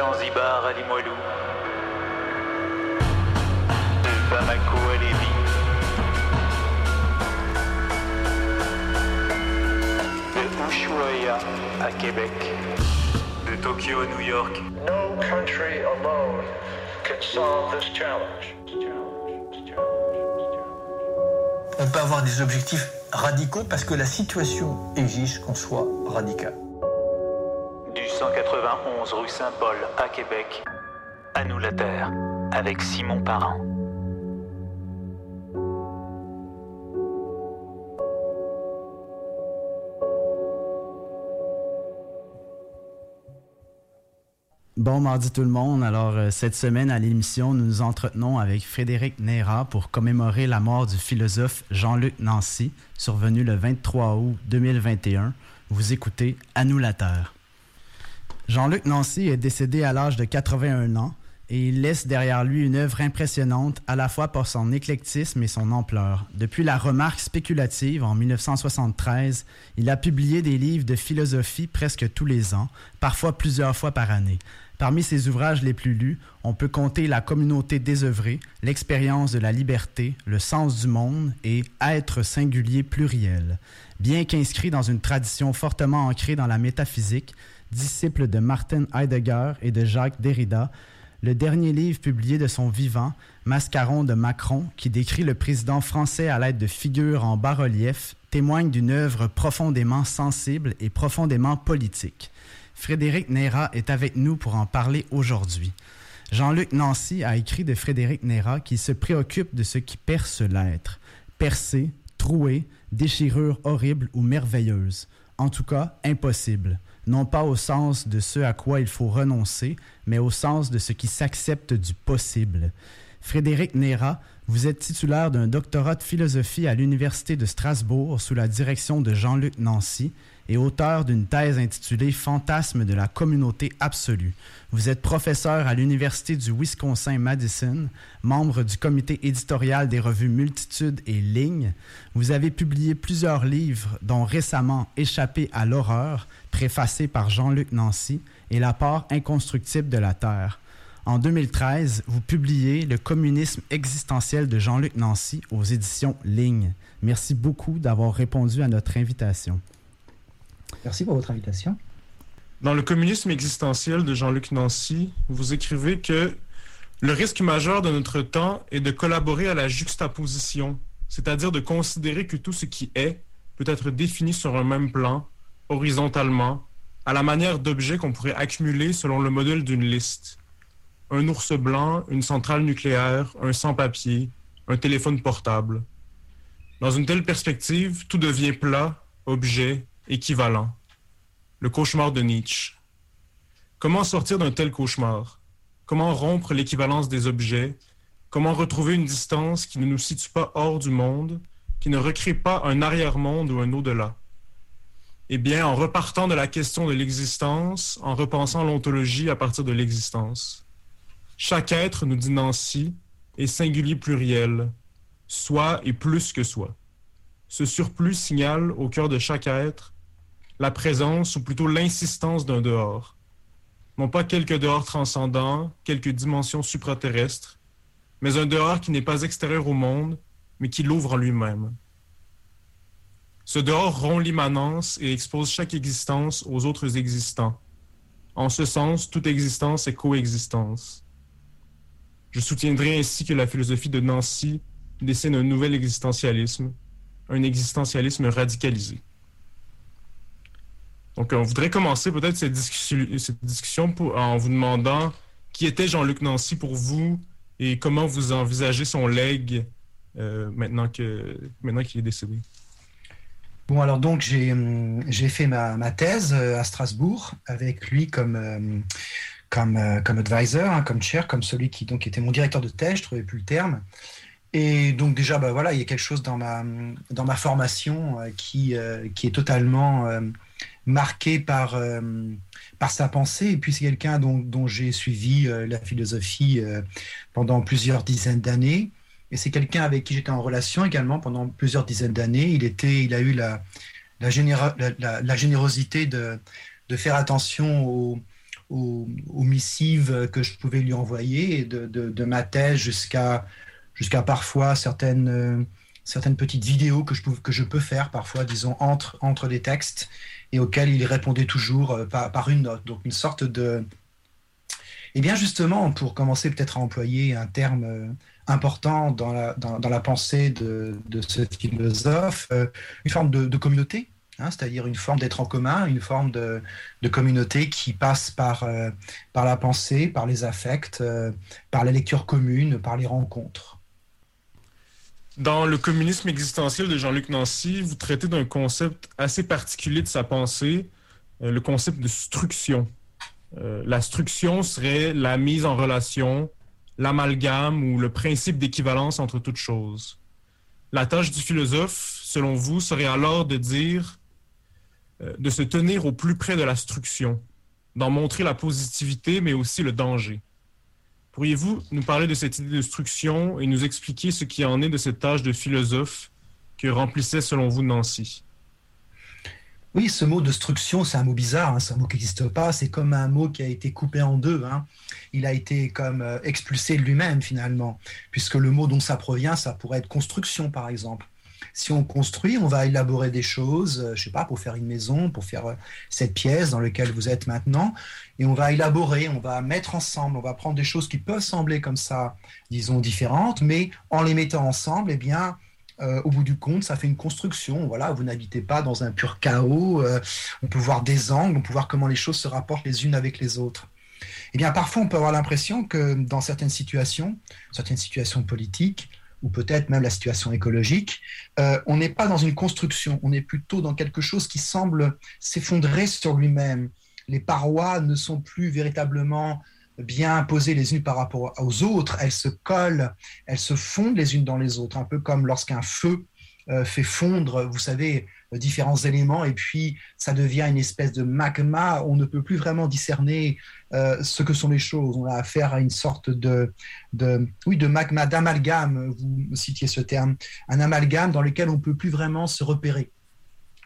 Zanzibar à Limoilou, de Bamako à Lévis, de Ushuaia à Québec, de Tokyo à New York. No country alone can solve this challenge. On peut avoir des objectifs radicaux parce que la situation exige qu'on soit radical. Du 191 rue Saint-Paul à Québec, à nous la terre, avec Simon Parent. Bon mardi tout le monde. Alors euh, cette semaine à l'émission, nous nous entretenons avec Frédéric Neyra pour commémorer la mort du philosophe Jean-Luc Nancy, survenu le 23 août 2021. Vous écoutez À nous la terre. Jean-Luc Nancy est décédé à l'âge de 81 ans et il laisse derrière lui une œuvre impressionnante à la fois par son éclectisme et son ampleur. Depuis la remarque spéculative en 1973, il a publié des livres de philosophie presque tous les ans, parfois plusieurs fois par année. Parmi ses ouvrages les plus lus, on peut compter La communauté désœuvrée, L'expérience de la liberté, Le sens du monde et Être singulier pluriel. Bien qu'inscrit dans une tradition fortement ancrée dans la métaphysique, disciple de Martin Heidegger et de Jacques Derrida, le dernier livre publié de son vivant, Mascaron de Macron, qui décrit le président français à l'aide de figures en bas-relief, témoigne d'une œuvre profondément sensible et profondément politique. Frédéric Neyra est avec nous pour en parler aujourd'hui. Jean-Luc Nancy a écrit de Frédéric Neyra qui se préoccupe de ce qui perce l'être. Percé, troué, déchirure horrible ou merveilleuse. En tout cas, impossible non pas au sens de ce à quoi il faut renoncer, mais au sens de ce qui s'accepte du possible. Frédéric Neyra, vous êtes titulaire d'un doctorat de philosophie à l'Université de Strasbourg sous la direction de Jean-Luc Nancy et auteur d'une thèse intitulée Fantasme de la communauté absolue. Vous êtes professeur à l'Université du Wisconsin-Madison, membre du comité éditorial des revues Multitude et Ligne. Vous avez publié plusieurs livres, dont récemment Échappé à l'horreur, préfacé par Jean-Luc Nancy, et La part inconstructible de la Terre. En 2013, vous publiez Le communisme existentiel de Jean-Luc Nancy aux éditions Ligne. Merci beaucoup d'avoir répondu à notre invitation. Merci pour votre invitation. Dans le communisme existentiel de Jean-Luc Nancy, vous écrivez que le risque majeur de notre temps est de collaborer à la juxtaposition, c'est-à-dire de considérer que tout ce qui est peut être défini sur un même plan, horizontalement, à la manière d'objets qu'on pourrait accumuler selon le modèle d'une liste. Un ours blanc, une centrale nucléaire, un sans-papier, un téléphone portable. Dans une telle perspective, tout devient plat, objet, équivalent. Le cauchemar de Nietzsche. Comment sortir d'un tel cauchemar? Comment rompre l'équivalence des objets? Comment retrouver une distance qui ne nous situe pas hors du monde, qui ne recrée pas un arrière-monde ou un au-delà? Eh bien, en repartant de la question de l'existence, en repensant l'ontologie à partir de l'existence. Chaque être, nous dit Nancy, est singulier pluriel, soi et plus que soi. Ce surplus signale au cœur de chaque être la présence ou plutôt l'insistance d'un dehors. Non pas quelques dehors transcendants, quelques dimensions supraterrestres, mais un dehors qui n'est pas extérieur au monde, mais qui l'ouvre en lui-même. Ce dehors rompt l'immanence et expose chaque existence aux autres existants. En ce sens, toute existence est coexistence. Je soutiendrai ainsi que la philosophie de Nancy dessine un nouvel existentialisme, un existentialisme radicalisé. Donc, on voudrait commencer peut-être cette discussion, en vous demandant qui était Jean-Luc Nancy pour vous et comment vous envisagez son legs euh, maintenant qu'il maintenant qu'il est décédé. Bon, alors donc j'ai hum, fait ma, thèse euh, à Strasbourg avec lui comme, euh, comme, comme advisor, hein, comme chair, comme celui qui donc était mon directeur de thèse, je ne trouvais plus le terme. Et donc déjà, bah, voilà, il y a quelque chose dans ma, dans ma formation qui, qui est totalement marqué par, euh, par sa pensée. Et puis c'est quelqu'un dont, dont j'ai suivi euh, la philosophie euh, pendant plusieurs dizaines d'années. Et c'est quelqu'un avec qui j'étais en relation également pendant plusieurs dizaines d'années. Il, il a eu la, générosité de, faire attention aux, missives que je pouvais lui envoyer, de, ma thèse jusqu'à parfois certaines, petites vidéos que je, peux faire, parfois, disons, entre, entre des textes, et auxquelles il répondait toujours par, par une note. Donc une sorte de... Eh bien justement, pour commencer peut-être à employer un terme important dans la, pensée de, ce philosophe, une forme de, communauté, Hein, c'est-à-dire une forme d'être en commun, une forme de, communauté qui passe par, euh, par la pensée, par les affects, euh, par la lecture commune, par les rencontres. Dans le communisme existentiel de Jean-Luc Nancy, vous traitez d'un concept assez particulier de sa pensée, euh, le concept de struction. la struction serait la mise en relation, l'amalgame ou le principe d'équivalence entre toutes choses. La tâche du philosophe, selon vous, serait alors de dire euh, de se tenir au plus près de la struction, d'en montrer la positivité, mais aussi le danger. Pourriez-vous nous parler de cette idée de struction et nous expliquer ce qui en est de cette tâche de philosophe que remplissait selon vous Nancy? Oui, ce mot de struction, c'est un mot bizarre, hein, c'est un mot qui n'existe pas, c'est comme un mot qui a été coupé en deux. Hein. Il a été comme euh, expulsé de lui-même finalement, puisque le mot dont ça provient, ça pourrait être construction par exemple si on construit, on va élaborer des choses, euh, je sais pas, pour faire une maison, pour faire euh, cette pièce dans laquelle vous êtes maintenant, et on va élaborer, on va mettre ensemble, on va prendre des choses qui peuvent sembler comme ça, disons différentes, mais en les mettant ensemble, eh bien, euh, au bout du compte, ça fait une construction. Voilà, vous n'habitez pas dans un pur chaos. on peut voir des angles, on peut voir comment les choses se rapportent les unes avec les autres. Eh bien, parfois, on peut avoir l'impression que dans certaines situations, certaines situations politiques, ou peut-être même la situation écologique, euh, on n'est pas dans une construction, on est plutôt dans quelque chose qui semble s'effondrer sur lui-même. Les parois ne sont plus véritablement bien posées les unes par rapport aux autres, elles se collent, elles se fondent les unes dans les autres, un peu comme lorsqu'un feu euh, fait fondre, vous savez, différents éléments et puis ça devient une espèce de magma. On ne peut plus vraiment discerner euh, ce que sont les choses. On a affaire à une sorte de, oui, de magma, d'amalgame. Vous citiez ce terme, un amalgame dans lequel on peut plus vraiment se repérer.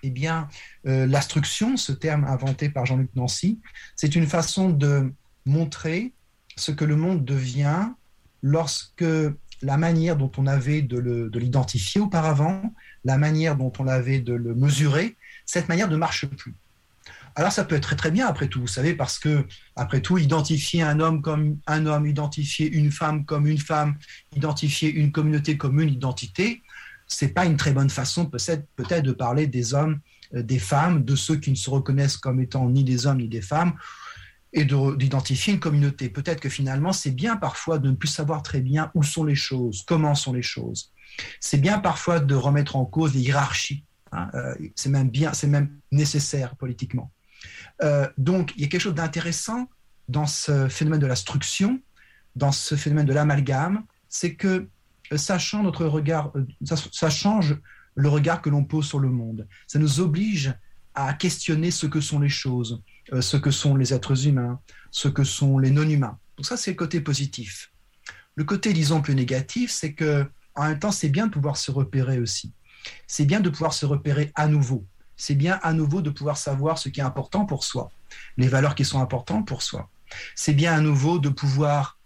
Eh bien, euh, l'instruction, ce terme inventé par Jean-Luc Nancy, c'est une façon de montrer ce que le monde devient lorsque la manière dont on avait de l'identifier auparavant, la manière dont on avait de le mesurer, cette manière ne marche plus. Alors ça peut être très très bien après tout, vous savez, parce que après tout, identifier un homme comme un homme, identifier une femme comme une femme, identifier une communauté comme une identité, c'est pas une très bonne façon peut-être peut de parler des hommes, euh, des femmes, de ceux qui ne se reconnaissent comme étant ni des hommes ni des femmes, et d'identifier une communauté. Peut-être que finalement, c'est bien parfois de ne plus savoir très bien où sont les choses, comment sont les choses. C'est bien parfois de remettre en cause les hiérarchies. Hein, euh, c'est même bien, c'est même nécessaire politiquement. Euh, donc, il y a quelque chose d'intéressant dans ce phénomène de la struction, dans ce phénomène de l'amalgame, c'est que euh, ça change notre regard, ça change le regard que l'on pose sur le monde. Ça nous oblige à questionner ce que sont les choses, ce que sont les êtres humains, ce que sont les non-humains. Donc ça, c'est le côté positif. Le côté, disons, plus négatif, c'est que en même temps, c'est bien de pouvoir se repérer aussi. C'est bien de pouvoir se repérer à nouveau. C'est bien à nouveau de pouvoir savoir ce qui est important pour soi, les valeurs qui sont importantes pour soi. C'est bien à nouveau de pouvoir,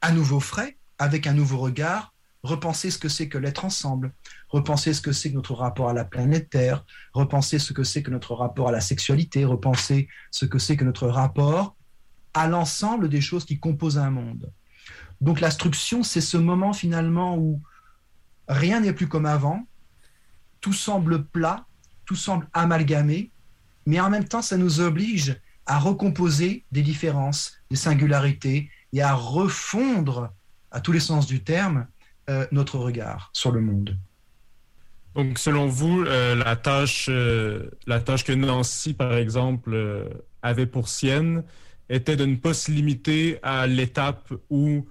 à nouveau frais, avec un nouveau regard, repenser ce que c'est que l'être ensemble, repenser ce que c'est que notre rapport à la planète Terre, repenser ce que c'est que notre rapport à la sexualité, repenser ce que c'est que notre rapport à l'ensemble des choses qui composent un monde. Donc l'instruction, c'est ce moment finalement où rien n'est plus comme avant, tout semble plat, tout semble amalgamé, mais en même temps, ça nous oblige à recomposer des différences, des singularités, et à refondre, à tous les sens du terme, euh, notre regard sur le monde. Donc, selon vous, euh, la, tâche, euh, la tâche que Nancy, par exemple, avait pour sienne était de ne pas se limiter à l'étape où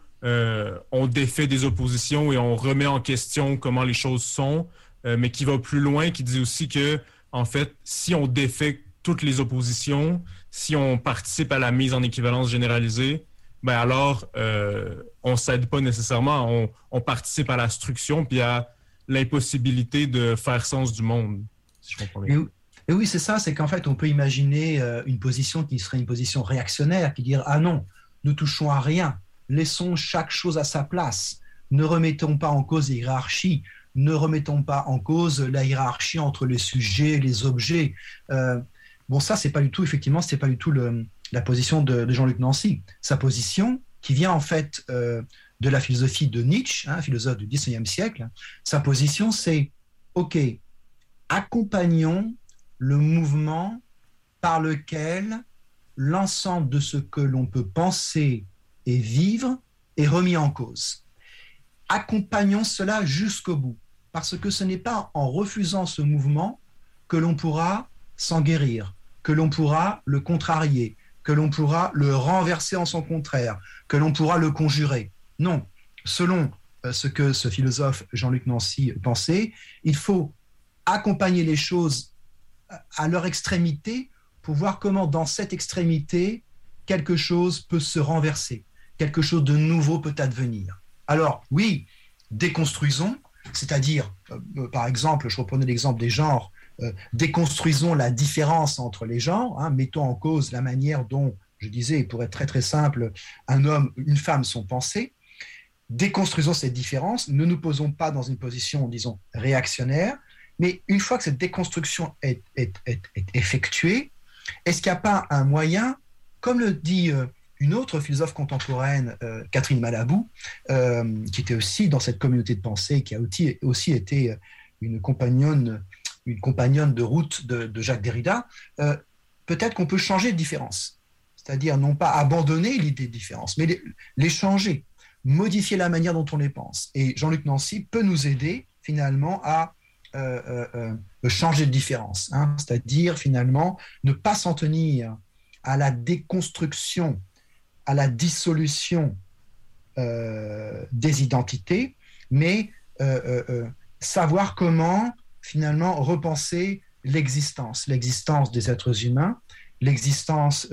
on défait des oppositions et on remet en question comment les choses sont, mais qui va plus loin, qui dit aussi que, en fait, si on défait toutes les oppositions, si on participe à la mise en équivalence généralisée, ben alors euh, on s'aide pas nécessairement, on, participe à la struction puis à l'impossibilité de faire sens du monde. Et oui, c'est ça, c'est qu'en fait, on peut imaginer euh, une position qui serait une position réactionnaire, qui dirait Ah non, ne touchons à rien, laissons chaque chose à sa place, ne remettons pas en cause les hiérarchies, ne remettons pas en cause la hiérarchie entre les sujets et les objets. Euh, bon, ça, c'est pas du tout, effectivement, c'est pas du tout le, la position de, Jean-Luc Nancy. Sa position, qui vient en fait euh, de la philosophie de Nietzsche, hein, philosophe du XIXe siècle, sa position, c'est OK, accompagnons le mouvement par lequel l'ensemble de ce que l'on peut penser et vivre est remis en cause. Accompagnons cela jusqu'au bout, parce que ce n'est pas en refusant ce mouvement que l'on pourra s'en guérir, que l'on pourra le contrarier, que l'on pourra le renverser en son contraire, que l'on pourra le conjurer. Non, selon euh, ce que ce philosophe Jean-Luc Nancy pensait, il faut accompagner les choses à leur extrémité pour voir comment dans cette extrémité, quelque chose peut se renverser, quelque chose de nouveau peut advenir. Alors oui, déconstruisons, c'est-à-dire, euh, euh, par exemple, je reprenais l'exemple des genres, euh, déconstruisons la différence entre les genres, hein, mettons en cause la manière dont, je disais, pour être très très simple, un homme, une femme sont pensés, déconstruisons cette différence, ne nous posons pas dans une position, disons, réactionnaire, mais une fois que cette déconstruction est, est, est, effectuée, est-ce qu'il n'y a pas un moyen, comme le dit euh, une autre philosophe contemporaine, euh, Catherine Malabou, qui était aussi dans cette communauté de pensée, qui a aussi, aussi été une compagnonne, une compagnonne de route de, Jacques Derrida, euh, peut-être qu'on peut changer de différence. C'est-à-dire non pas abandonner l'idée de différence, mais les, changer, modifier la manière dont on les pense. Et Jean-Luc Nancy peut nous aider finalement à euh, euh, changer de différence, hein, c'est-à-dire finalement ne pas s'en tenir à la déconstruction, à la dissolution des identités, mais savoir comment finalement repenser l'existence, l'existence des êtres humains, l'existence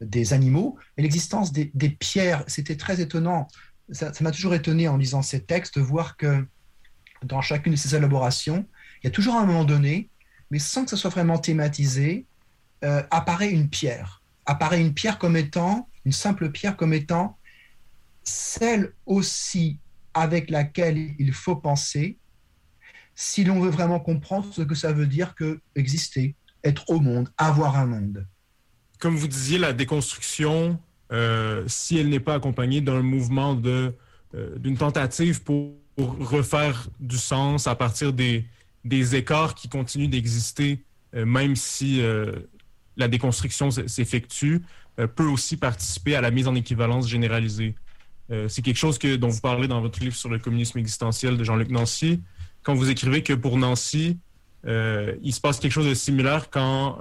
des animaux et l'existence des, des, pierres. C'était très étonnant. Ça m'a toujours étonné en lisant ces textes de voir que dans chacune de ces élaborations, il y a toujours un moment donné, mais sans que ce soit vraiment thématisé, euh, apparaît une pierre. Apparaît une pierre comme étant, une simple pierre comme étant celle aussi avec laquelle il faut penser si l'on veut vraiment comprendre ce que ça veut dire que exister, être au monde, avoir un monde. Comme vous disiez, la déconstruction, euh, si elle n'est pas accompagnée d'un mouvement de, euh, d'une tentative pour refaire du sens à partir des, des écarts qui continuent d'exister, euh, même si la déconstruction s'effectue, peut aussi participer à la mise en équivalence généralisée. C'est quelque chose dont vous parlez dans votre livre sur le communisme existentiel de Jean-Luc Nancy, quand vous écrivez que pour Nancy, il se passe quelque chose de similaire quand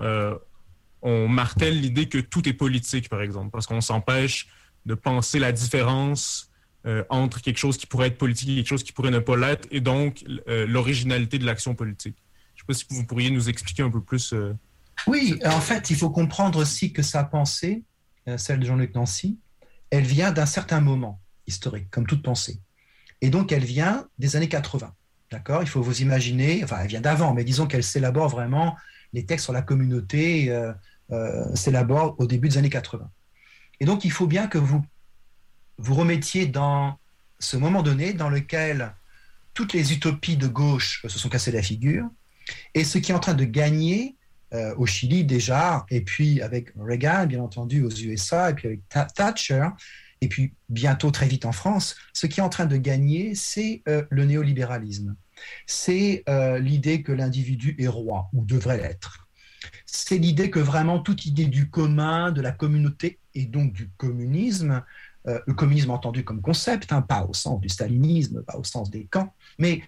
on martèle l'idée que tout est politique, par exemple, parce qu'on s'empêche de penser la différence euh, entre quelque chose qui pourrait être politique et quelque chose qui pourrait ne pas l'être, et donc euh, l'originalité de l'action politique. Je ne sais pas si vous pourriez nous expliquer un peu plus. Euh... Oui, en fait, il faut comprendre aussi que sa pensée, euh, celle de Jean-Luc Nancy, elle vient d'un certain moment historique, comme toute pensée. Et donc, elle vient des années 80. D'accord? Il faut vous imaginer, enfin, elle vient d'avant, mais disons qu'elle s'élabore vraiment, les textes sur la communauté euh, euh, s'élaborent au début des années 80. Et donc, il faut bien que vous vous remettiez dans ce moment donné dans lequel toutes les utopies de gauche se sont cassées la figure, et ce qui est en train de gagner euh, au Chili déjà, et puis avec Reagan, bien entendu, aux USA, et puis avec Thatcher, et puis bientôt très vite en France, ce qui est en train de gagner, c'est euh, le néolibéralisme. C'est euh, l'idée que l'individu est roi, ou devrait l'être. C'est l'idée que vraiment toute idée du commun, de la communauté, et donc du communisme, euh, le communisme entendu comme concept, hein, pas au sens du stalinisme, pas au sens des camps, mais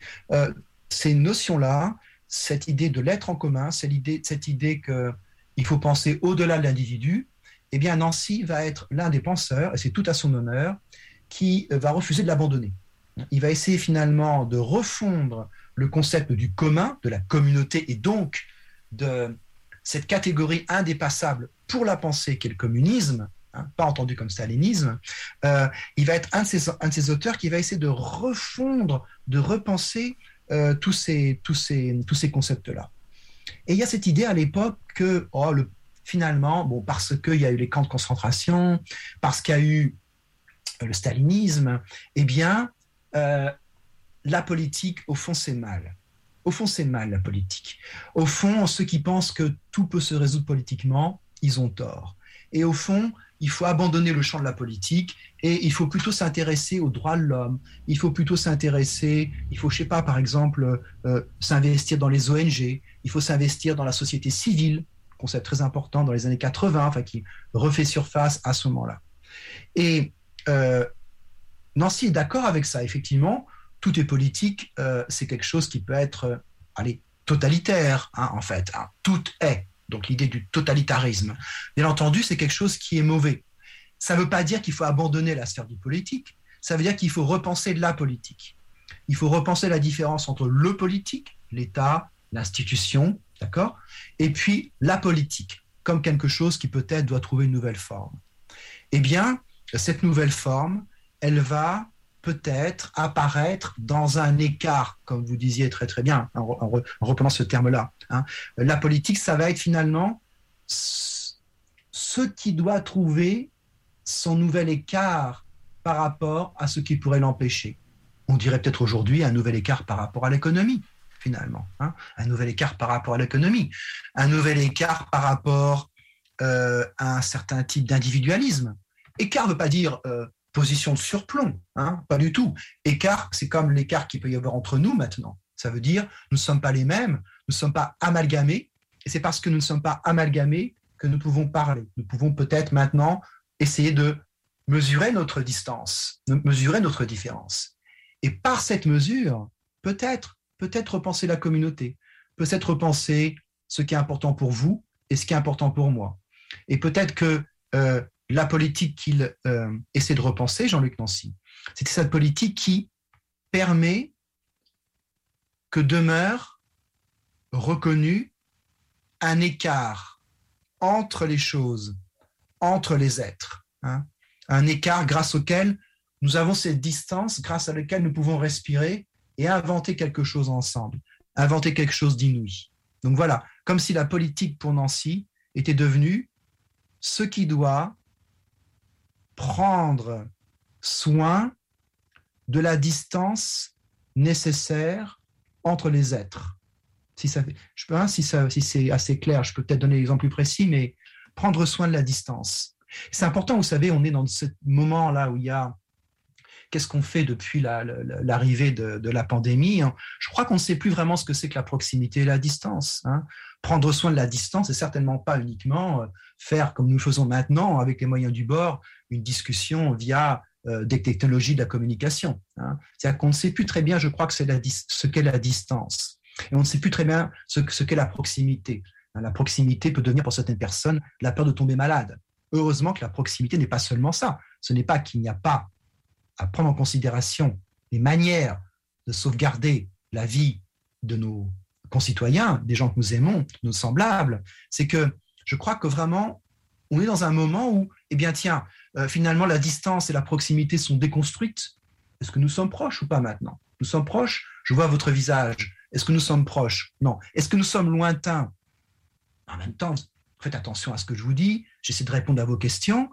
ces notions-là, cette idée de l'être en commun, cette idée qu'il faut penser au-delà de l'individu, eh bien Nancy va être l'un des penseurs, et c'est tout à son honneur, qui va refuser de l'abandonner. Il va essayer finalement de refondre le concept du commun, de la communauté, et donc de cette catégorie indépassable pour la pensée qu'est le communisme, Hein, pas entendu comme stalinisme, euh, il va être un de, ces, auteurs qui va essayer de refondre, de repenser euh, tous ces, tous ces, tous ces concepts-là. Et il y a cette idée à l'époque que oh, le, finalement, bon, parce qu'il y a eu les camps de concentration, parce qu'il y a eu le stalinisme, eh bien, euh, la politique, au fond, c'est mal. Au fond, c'est mal, la politique. Au fond, ceux qui pensent que tout peut se résoudre politiquement, ils ont tort. Et au fond, il faut abandonner le champ de la politique et il faut plutôt s'intéresser aux droits de l'homme. Il faut plutôt s'intéresser, il faut, je sais pas, par exemple, euh, s'investir dans les ONG, il faut s'investir dans la société civile, concept très important dans les années 80, enfin qui refait surface à ce moment-là. Et euh, Nancy est d'accord avec ça. Effectivement, tout est politique, euh, c'est quelque chose qui peut être, allez, totalitaire, hein, en fait. Hein. Tout est donc l'idée du totalitarisme. Bien entendu, c'est quelque chose qui est mauvais. Ça ne veut pas dire qu'il faut abandonner la sphère du politique, ça veut dire qu'il faut repenser la politique. Il faut repenser la différence entre le politique, l'État, l'institution, d'accord, et puis la politique, comme quelque chose qui peut-être doit trouver une nouvelle forme. Eh bien, cette nouvelle forme, elle va peut-être apparaître dans un écart, comme vous disiez très très bien, en, reprenant ce terme-là. Hein. La politique, ça va être finalement ce qui doit trouver son nouvel écart par rapport à ce qui pourrait l'empêcher. On dirait peut-être aujourd'hui un nouvel écart par rapport à l'économie, finalement. Hein. un nouvel écart par rapport à l'économie. Un nouvel écart par rapport euh, à un certain type d'individualisme. Écart ne veut pas dire euh, position de surplomb, hein, pas du tout. Écart, c'est comme l'écart qu'il peut y avoir entre nous maintenant. Ça veut dire nous ne sommes pas les mêmes, nous ne sommes pas amalgamés, et c'est parce que nous ne sommes pas amalgamés que nous pouvons parler. Nous pouvons peut-être maintenant essayer de mesurer notre distance, mesurer notre différence. Et par cette mesure, peut-être, peut-être repenser la communauté, peut-être repenser ce qui est important pour vous et ce qui est important pour moi. Et peut-être que euh, la politique qu'il euh, essaie de repenser, Jean-Luc Nancy, c'était cette politique qui permet que demeure reconnu un écart entre les choses, entre les êtres. Hein. un écart grâce auquel nous avons cette distance, grâce à laquelle nous pouvons respirer et inventer quelque chose ensemble, inventer quelque chose d'inouï. Donc voilà, comme si la politique pour Nancy était devenue ce qui doit prendre soin de la distance nécessaire entre les êtres. Si ça, je hein, si, ça, si c'est assez clair, je peux peut-être donner l'exemple plus précis, mais prendre soin de la distance. C'est important, vous savez, on est dans ce moment-là où il y a qu'est-ce qu'on fait depuis l'arrivée de, la pandémie hein. Je crois qu'on ne sait plus vraiment ce que c'est que la proximité et la distance. Hein. Prendre soin de la distance, c'est certainement pas uniquement euh, faire comme nous faisons maintenant avec les moyens du bord, une discussion via euh, des technologies de la communication. Hein. C'est-à-dire qu'on ne sait plus très bien, je crois, ce qu'est la distance. Et on ne sait plus très bien ce, qu'est la proximité. La proximité peut devenir pour certaines personnes la peur de tomber malade. Heureusement que la proximité n'est pas seulement ça. Ce n'est pas qu'il n'y a pas à prendre en considération les manières de sauvegarder la vie de nos concitoyens, des gens que nous aimons, nos semblables, c'est que je crois que vraiment, on est dans un moment où, eh bien, tiens, euh, finalement, la distance et la proximité sont déconstruites. Est-ce que nous sommes proches ou pas maintenant? Nous sommes proches? Je vois votre visage. Est-ce que nous sommes proches? Non. Est-ce que nous sommes lointains? En même temps, faites attention à ce que je vous dis. J'essaie de répondre à vos questions.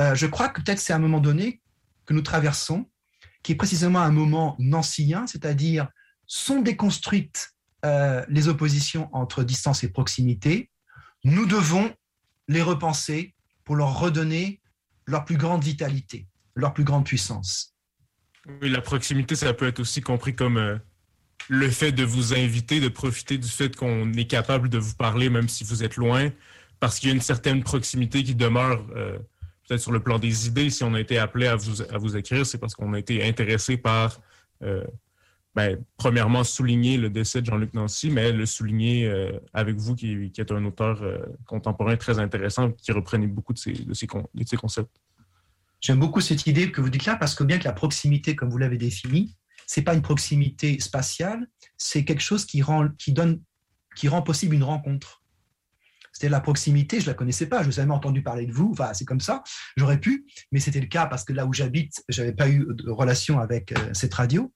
Euh, je crois que peut-être c'est à un moment donné que nous traversons, qui est précisément un moment nancien, c'est-à-dire sont déconstruites euh, les oppositions entre distance et proximité. Nous devons les repenser pour leur redonner leur plus grande vitalité, leur plus grande puissance. Oui, la proximité, ça peut être aussi compris comme euh, le fait de vous inviter, de profiter du fait qu'on est capable de vous parler même si vous êtes loin, parce qu'il y a une certaine proximité qui demeure euh, peut-être sur le plan des idées. Si on a été appelé à vous, à vous écrire, c'est parce qu'on a été intéressé par, euh, ben, premièrement, souligner le décès de Jean-Luc Nancy, mais le souligner avec vous, qui, est un auteur contemporain très intéressant, qui reprenait beaucoup de ces, de concepts. J'aime beaucoup cette idée que vous dites là, parce que bien que la proximité, comme vous l'avez définie, c'est pas une proximité spatiale, c'est quelque chose qui rend, qui donne, qui rend possible une rencontre. C'était la proximité, je la connaissais pas, je n'avais jamais entendu parler de vous, enfin c'est comme ça, j'aurais pu, mais c'était le cas parce que là où j'habite, j'avais pas eu de relation avec euh, cette radio.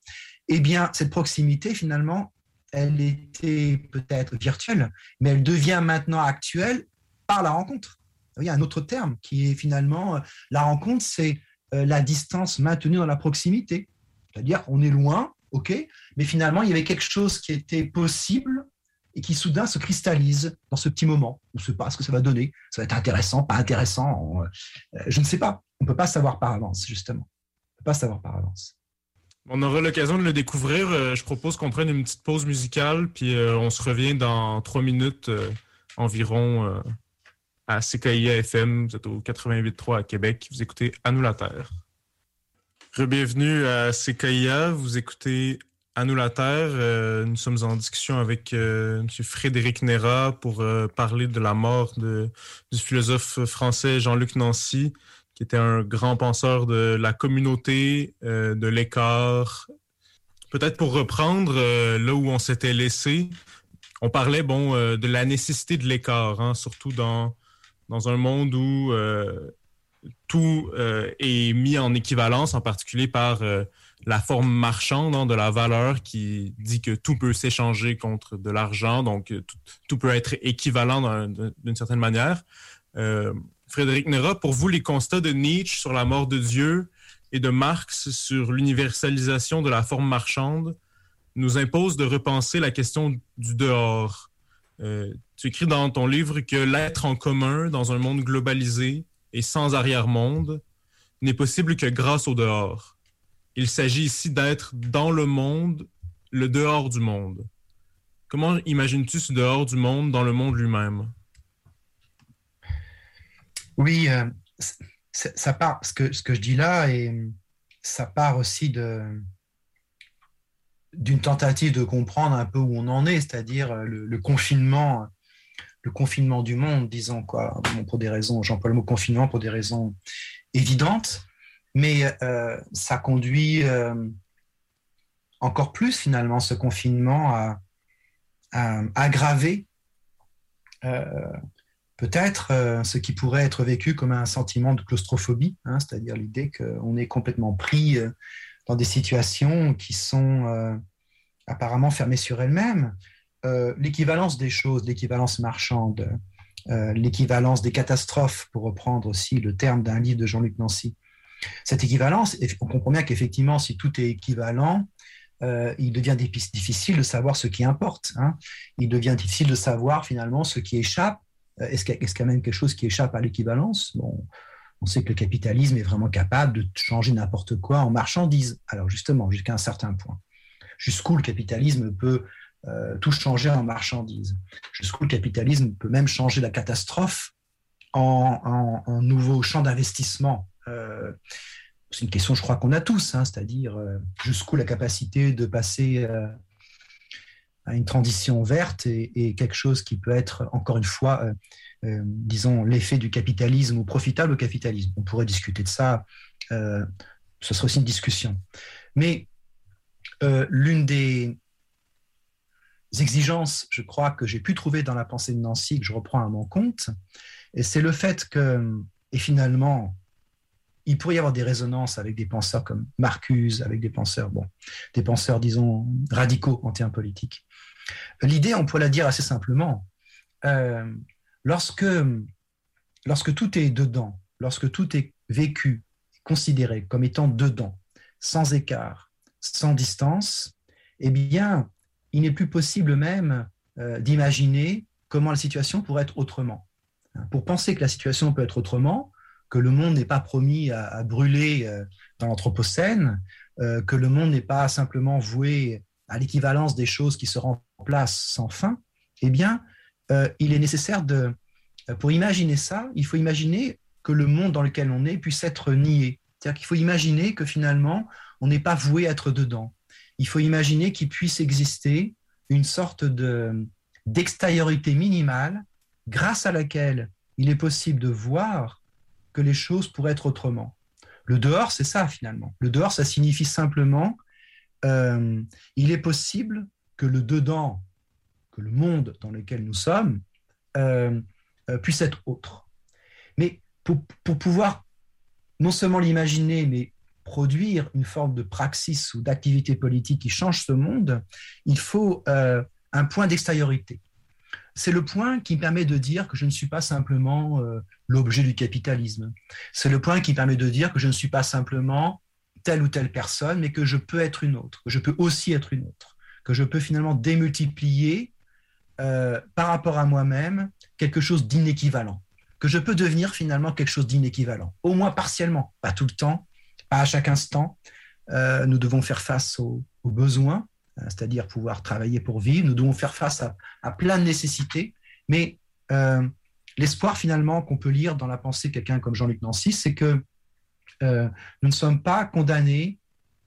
Eh bien, cette proximité finalement elle était peut-être virtuelle, mais elle devient maintenant actuelle par la rencontre. Il y a un autre terme qui est finalement la rencontre, c'est la distance maintenue dans la proximité. C'est-à-dire, on est loin, ok, mais finalement, il y avait quelque chose qui était possible et qui soudain se cristallise dans ce petit moment. On ne sait pas ce que ça va donner. Ça va être intéressant, pas intéressant. Euh, je ne sais pas. On ne peut pas savoir par avance, justement. On ne peut pas savoir par avance. On aura l'occasion de le découvrir. Euh, je propose qu'on prenne une petite pause musicale, puis euh, on se revient dans trois minutes environ à CKIA FM. Vous êtes au 88.3 à Québec. Vous écoutez À nous la Terre. Bienvenue à CKIA. Vous écoutez à nous la Terre. Euh, nous sommes en discussion avec euh, M. Frédéric Nera pour euh, parler de la mort du philosophe français Jean-Luc Nancy, qui était un grand penseur de la communauté, de l'écart. Peut-être pour reprendre là où on s'était laissé, on parlait bon de la nécessité de l'écart, hein, surtout dans, dans un monde où tout est mis en équivalence, en particulier par la forme marchande hein, de la valeur qui dit que tout peut s'échanger contre de l'argent, donc euh, tout, peut être équivalent d'une certaine manière. Euh, Frédéric Nera, pour vous, les constats de Nietzsche sur la mort de Dieu et de Marx sur l'universalisation de la forme marchande nous imposent de repenser la question du dehors. Euh, tu écris dans ton livre que l'être en commun dans un monde globalisé et sans arrière-monde n'est possible que grâce au dehors. Il s'agit ici d'être dans le monde, le dehors du monde. Comment imagines-tu ce dehors du monde dans le monde lui-même? Oui, euh, ça part, ce que, ce que je dis là, et ça part aussi de, d'une tentative de comprendre un peu où on en est, c'est-à-dire le, confinement, le confinement du monde, disons quoi, pour des raisons, j'emploie le mot confinement pour des raisons évidentes, mais euh, ça conduit euh, encore plus finalement ce confinement à, aggraver euh, peut-être ce qui pourrait être vécu comme un sentiment de claustrophobie, hein, c'est-à-dire l'idée qu'on est complètement pris dans des situations qui sont apparemment fermées sur elles-mêmes. l'équivalence des choses, l'équivalence marchande, l'équivalence des catastrophes, pour reprendre aussi le terme d'un livre de Jean-Luc Nancy, cette équivalence, on comprend bien qu'effectivement, si tout est équivalent, euh, il devient difficile de savoir ce qui importe. Hein. Il devient difficile de savoir finalement ce qui échappe. Euh, est-ce qu'il y, a même quelque chose qui échappe à l'équivalence? Bon, On sait que le capitalisme est vraiment capable de changer n'importe quoi en marchandise. Alors justement, jusqu'à un certain point. Jusqu'où le capitalisme peut euh, tout changer en marchandise? Jusqu'où le capitalisme peut même changer la catastrophe en, en nouveau champ d'investissement? Euh, c'est une question, je crois, qu'on a tous, hein, c'est-à-dire euh, jusqu'où la capacité de passer euh, à une transition verte et, quelque chose qui peut être, encore une fois, disons, l'effet du capitalisme ou profitable au capitalisme. On pourrait discuter de ça, ce serait aussi une discussion. Mais l'une des exigences, je crois, que j'ai pu trouver dans la pensée de Nancy, que je reprends à mon compte, c'est le fait que, et finalement, il pourrait y avoir des résonances avec des penseurs comme Marcuse, avec des penseurs, bon, des penseurs, disons, radicaux en termes politiques. L'idée, on pourrait la dire assez simplement, euh, lorsque, lorsque tout est dedans, lorsque tout est vécu, considéré comme étant dedans, sans écart, sans distance, eh bien, il n'est plus possible même euh, d'imaginer comment la situation pourrait être autrement. Pour penser que la situation peut être autrement, que le monde n'est pas promis à, brûler euh, dans l'Anthropocène, euh, que le monde n'est pas simplement voué à l'équivalence des choses qui se remplacent sans fin, eh bien, euh, il est nécessaire de, pour imaginer ça, il faut imaginer que le monde dans lequel on est puisse être nié. C'est-à-dire qu'il faut imaginer que finalement, on n'est pas voué à être dedans. Il faut imaginer qu'il puisse exister une sorte de, d'extériorité minimale grâce à laquelle il est possible de voir que les choses pourraient être autrement. Le dehors, c'est ça finalement. Le dehors, ça signifie simplement, euh, il est possible que le dedans, que le monde dans lequel nous sommes, euh, euh, puisse être autre. Mais pour, pouvoir non seulement l'imaginer, mais produire une forme de praxis ou d'activité politique qui change ce monde, il faut euh, un point d'extériorité. C'est le point qui permet de dire que je ne suis pas simplement euh, l'objet du capitalisme. C'est le point qui permet de dire que je ne suis pas simplement telle ou telle personne, mais que je peux être une autre, que je peux aussi être une autre, que je peux finalement démultiplier euh, par rapport à moi-même quelque chose d'inéquivalent, que je peux devenir finalement quelque chose d'inéquivalent, au moins partiellement, pas tout le temps, pas à chaque instant. Euh, nous devons faire face aux, besoins, c'est-à-dire pouvoir travailler pour vivre. Nous devons faire face à, plein de nécessités. Mais euh, l'espoir finalement qu'on peut lire dans la pensée de quelqu'un comme Jean-Luc Nancy, c'est que nous ne sommes pas condamnés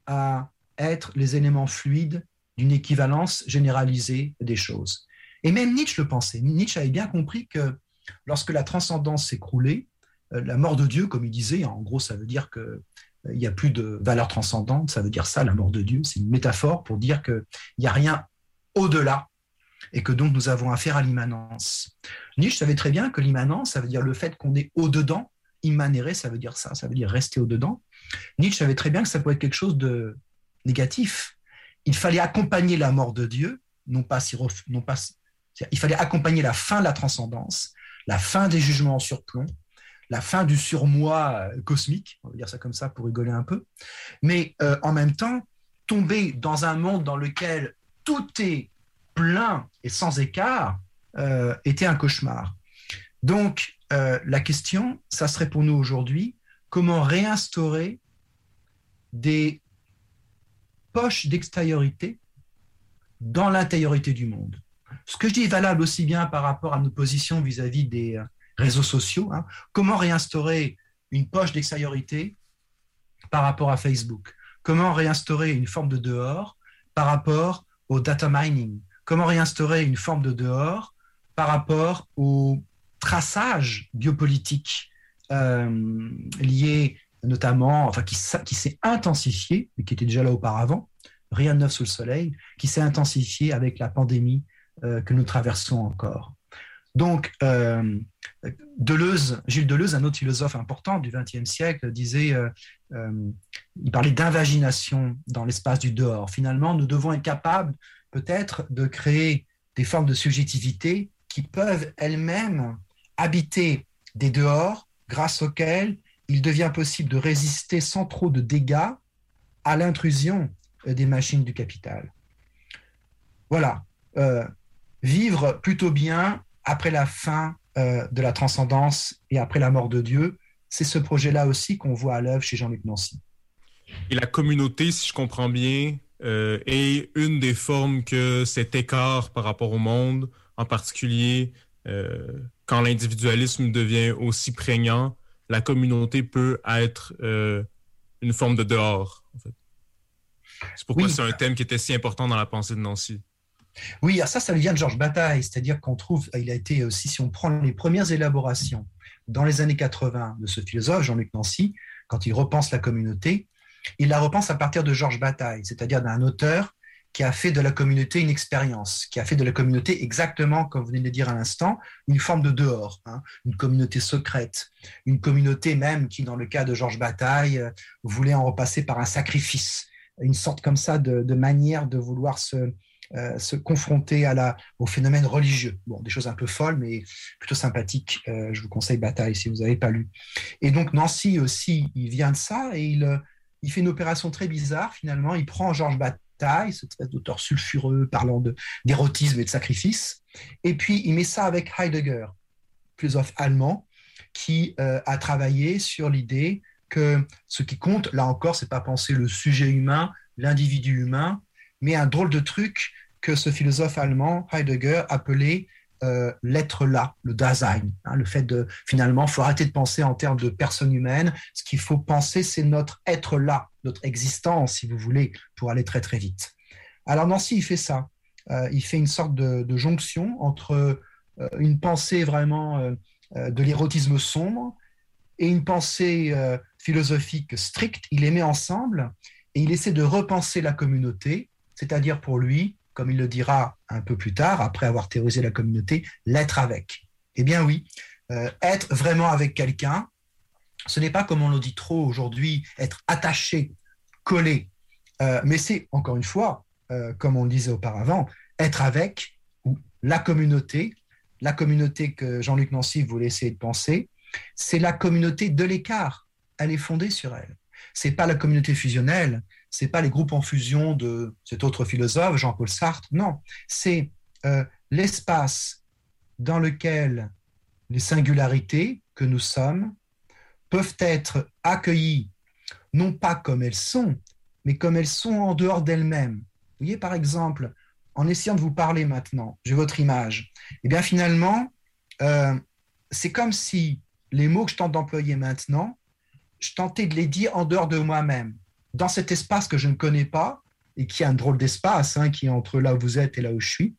à être les éléments fluides d'une équivalence généralisée des choses. Et même Nietzsche le pensait. Nietzsche avait bien compris que lorsque la transcendance s'écroulait, la mort de Dieu, comme il disait, en gros, ça veut dire que il n'y a plus de valeur transcendante, ça veut dire ça, la mort de Dieu, c'est une métaphore pour dire qu'il n'y a rien au-delà et que donc nous avons affaire à l'immanence. Nietzsche savait très bien que l'immanence, ça veut dire le fait qu'on est au-dedans, immanere, ça veut dire ça, ça veut dire rester au-dedans. Nietzsche savait très bien que ça pouvait être quelque chose de négatif. Il fallait accompagner la mort de Dieu, non pas, si, non pas il fallait accompagner la fin de la transcendance, la fin des jugements en surplomb, la fin du surmoi euh, cosmique, on va dire ça comme ça pour rigoler un peu, mais euh, en même temps, tomber dans un monde dans lequel tout est plein et sans écart euh, était un cauchemar. Donc, la question, ça serait pour nous aujourd'hui, comment réinstaurer des poches d'extériorité dans l'intériorité du monde. Ce que je dis est valable aussi bien par rapport à nos positions vis-à-vis des, réseaux sociaux. Hein. Comment réinstaurer une poche d'extériorité par rapport à Facebook? Comment réinstaurer une forme de dehors par rapport au data mining? Comment réinstaurer une forme de dehors par rapport au traçage biopolitique euh, lié notamment, enfin qui, s'est intensifié, et qui était déjà là auparavant, rien de neuf sous le soleil, qui s'est intensifié avec la pandémie euh, que nous traversons encore. Donc, euh, Deleuze, Gilles Deleuze, un autre philosophe important du XXe siècle, disait, euh, euh, il parlait d'invagination dans l'espace du dehors. Finalement, nous devons être capables peut-être de créer des formes de subjectivité qui peuvent elles-mêmes habiter des dehors grâce auxquels il devient possible de résister sans trop de dégâts à l'intrusion des machines du capital. Voilà. vivre plutôt bien après la fin euh, de la transcendance et après la mort de Dieu, c'est ce projet-là aussi qu'on voit à l'œuvre chez Jean-Luc Nancy. Et la communauté, si je comprends bien, euh, est une des formes que cet écart par rapport au monde, en particulier euh, quand l'individualisme devient aussi prégnant, la communauté peut être une forme de dehors. C'est pourquoi c'est un thème qui était si important dans la pensée de Nancy. Oui, ça, ça vient de Georges Bataille, c'est-à-dire qu'on trouve, il a été aussi, si on prend les premières élaborations dans les années 80 de ce philosophe, Jean-Luc Nancy, quand il repense la communauté, il la repense à partir de Georges Bataille, c'est-à-dire d'un auteur qui a fait de la communauté une expérience, qui a fait de la communauté exactement, comme vous venez de le dire à l'instant, une forme de dehors, hein, une communauté secrète, une communauté même qui, dans le cas de Georges Bataille, euh, voulait en repasser par un sacrifice, une sorte comme ça de manière de vouloir se, euh, se confronter au phénomène religieux. Bon, des choses un peu folles, mais plutôt sympathiques. Euh, je vous conseille Bataille si vous n'avez pas lu. Et donc Nancy aussi, il vient de ça et il, euh, il fait une opération très bizarre finalement. Il prend Georges Bataille, ce espèce d'auteur sulfureux parlant d'érotisme et de sacrifice, et puis il met ça avec Heidegger, philosophe allemand, qui a travaillé sur l'idée que ce qui compte, là encore, c'est pas penser le sujet humain, l'individu humain, mais un drôle de truc que ce philosophe allemand, Heidegger, appelait euh, l'être là, le Dasein. Hein, le fait de, finalement, faut arrêter de penser en termes de personne humaine. Ce qu'il faut penser, c'est notre être là, notre existence, si vous voulez, pour aller très très vite. Alors Nancy, il fait ça. Euh, il fait une sorte de, jonction entre euh, une pensée vraiment de l'érotisme sombre et une pensée philosophique stricte. Il les met ensemble et il essaie de repenser la communauté c'est-à-dire pour lui, comme il le dira un peu plus tard, après avoir théorisé la communauté, l'être avec. Eh bien oui, euh, être vraiment avec quelqu'un, Ce n'est pas, comme on le dit trop aujourd'hui, être attaché, collé, euh, mais c'est, encore une fois, euh, comme on le disait auparavant, être avec ou la communauté, la communauté que Jean-Luc Nancy voulait essayer de penser, c'est la communauté de l'écart. Elle est fondée sur elle. C'est pas la communauté fusionnelle, c'est pas les groupes en fusion de cet autre philosophe, Jean-Paul Sartre. Non, c'est euh, l'espace dans lequel les singularités que nous sommes peuvent être accueillies, non pas comme elles sont, mais comme elles sont en dehors d'elles-mêmes. Vous voyez, par exemple, en essayant de vous parler maintenant, j'ai votre image, et eh bien finalement, euh, c'est comme si les mots que je tente d'employer maintenant, je tentais de les dire en dehors de moi-même, dans cet espace que je ne connais pas, et qui est un drôle d'espace, hein, qui est entre là où vous êtes et là où je suis.